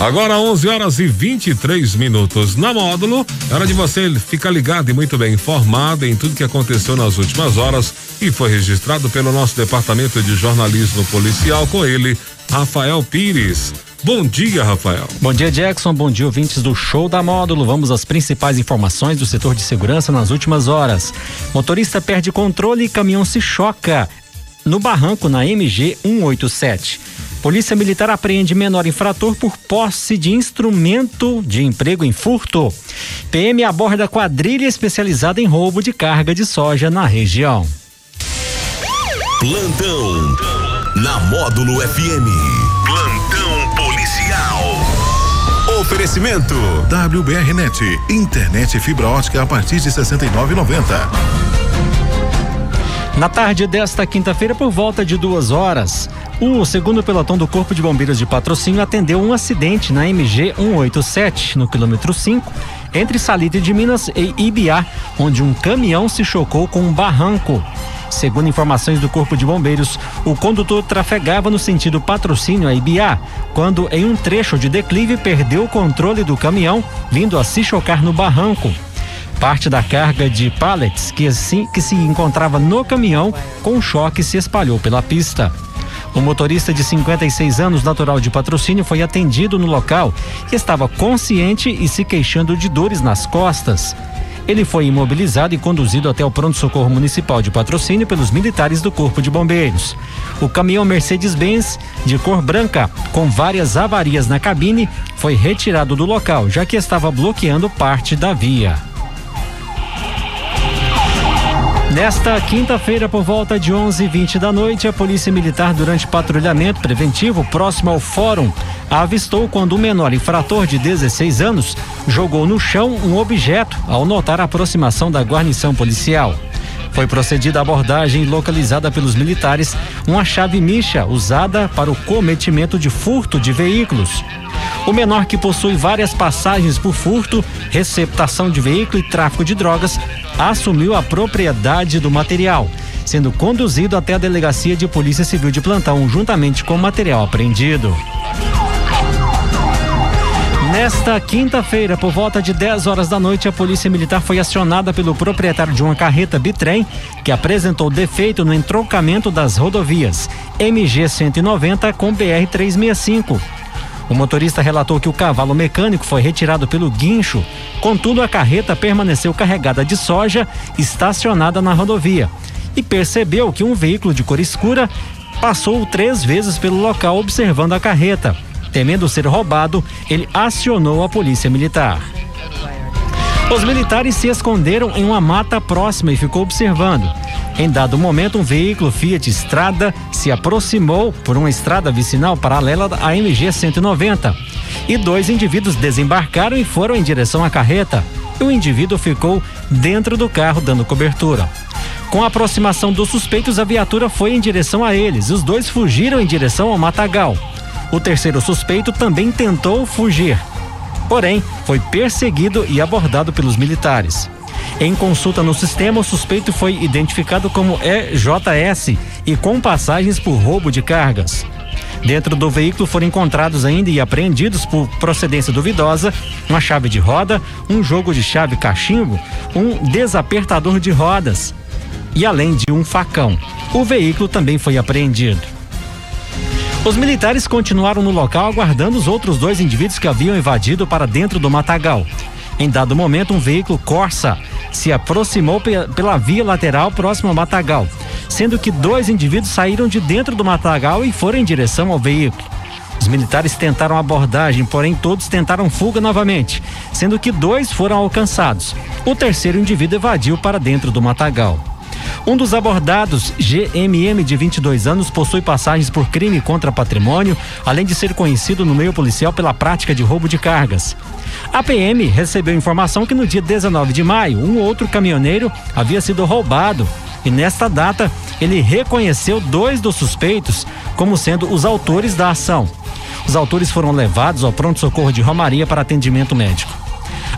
Agora 11 horas e 23 minutos. Na módulo, é hora de você ficar ligado e muito bem informado em tudo que aconteceu nas últimas horas e foi registrado pelo nosso departamento de jornalismo policial com ele, Rafael Pires. Bom dia, Rafael. Bom dia, Jackson. Bom dia, ouvintes do Show da Módulo. Vamos às principais informações do setor de segurança nas últimas horas. Motorista perde controle e caminhão se choca no barranco na MG 187. Polícia Militar apreende menor infrator por posse de instrumento de emprego em furto. PM aborda quadrilha especializada em roubo de carga de soja na região. Plantão na Módulo FM. Plantão policial. Oferecimento WBRnet, internet fibra ótica a partir de 69,90. Na tarde desta quinta-feira, por volta de duas horas, o segundo pelotão do Corpo de Bombeiros de Patrocínio atendeu um acidente na MG 187, no quilômetro 5, entre Salite de Minas e Ibiá, onde um caminhão se chocou com um barranco. Segundo informações do Corpo de Bombeiros, o condutor trafegava no sentido patrocínio a Ibiá, quando em um trecho de declive perdeu o controle do caminhão, vindo a se chocar no barranco. Parte da carga de pallets que, assim, que se encontrava no caminhão com choque se espalhou pela pista. O motorista de 56 anos, natural de patrocínio, foi atendido no local e estava consciente e se queixando de dores nas costas. Ele foi imobilizado e conduzido até o pronto-socorro municipal de patrocínio pelos militares do Corpo de Bombeiros. O caminhão Mercedes-Benz, de cor branca, com várias avarias na cabine, foi retirado do local, já que estava bloqueando parte da via. Nesta quinta-feira, por volta de 11:20 da noite, a Polícia Militar, durante patrulhamento preventivo próximo ao Fórum, avistou quando um menor infrator de 16 anos jogou no chão um objeto ao notar a aproximação da guarnição policial. Foi procedida a abordagem localizada pelos militares uma chave micha usada para o cometimento de furto de veículos. O menor que possui várias passagens por furto, receptação de veículo e tráfico de drogas assumiu a propriedade do material, sendo conduzido até a delegacia de Polícia Civil de plantão, juntamente com o material apreendido. Nesta quinta-feira, por volta de 10 horas da noite, a Polícia Militar foi acionada pelo proprietário de uma carreta bitrem que apresentou defeito no entroncamento das rodovias MG 190 com BR 365 o motorista relatou que o cavalo mecânico foi retirado pelo guincho, contudo a carreta permaneceu carregada de soja estacionada na rodovia e percebeu que um veículo de cor escura passou três vezes pelo local observando a carreta. Temendo ser roubado, ele acionou a polícia militar. Os militares se esconderam em uma mata próxima e ficou observando. Em dado momento, um veículo Fiat Strada se aproximou por uma estrada vicinal paralela à MG 190 e dois indivíduos desembarcaram e foram em direção à carreta. O indivíduo ficou dentro do carro dando cobertura. Com a aproximação dos suspeitos, a viatura foi em direção a eles. Os dois fugiram em direção ao matagal. O terceiro suspeito também tentou fugir, porém foi perseguido e abordado pelos militares. Em consulta no sistema, o suspeito foi identificado como EJS e com passagens por roubo de cargas. Dentro do veículo foram encontrados ainda e apreendidos por procedência duvidosa uma chave de roda, um jogo de chave cachimbo, um desapertador de rodas e além de um facão. O veículo também foi apreendido. Os militares continuaram no local aguardando os outros dois indivíduos que haviam invadido para dentro do matagal. Em dado momento, um veículo Corsa se aproximou pela via lateral próximo ao matagal, sendo que dois indivíduos saíram de dentro do matagal e foram em direção ao veículo. Os militares tentaram abordagem, porém todos tentaram fuga novamente, sendo que dois foram alcançados. O terceiro indivíduo evadiu para dentro do matagal. Um dos abordados, GMM de 22 anos, possui passagens por crime contra patrimônio, além de ser conhecido no meio policial pela prática de roubo de cargas. A PM recebeu informação que no dia 19 de maio, um outro caminhoneiro havia sido roubado e nesta data ele reconheceu dois dos suspeitos como sendo os autores da ação. Os autores foram levados ao pronto-socorro de Romaria para atendimento médico.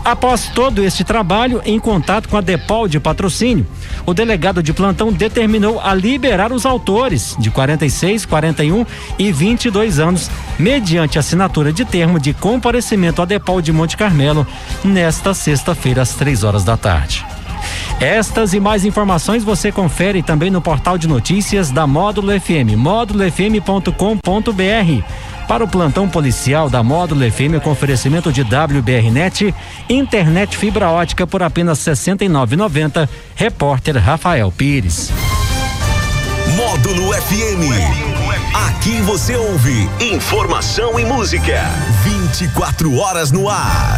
Após todo este trabalho, em contato com a Depol de patrocínio, o delegado de plantão determinou a liberar os autores de 46, 41 e 22 anos mediante assinatura de termo de comparecimento a Depol de Monte Carmelo, nesta sexta-feira, às três horas da tarde. Estas e mais informações você confere também no portal de notícias da Módulo FM, módulofm.com.br. Para o plantão policial da Módulo FM com oferecimento de WBRnet, internet fibra ótica por apenas R$ 69,90. Repórter Rafael Pires. Módulo FM. Aqui você ouve informação e música. 24 horas no ar.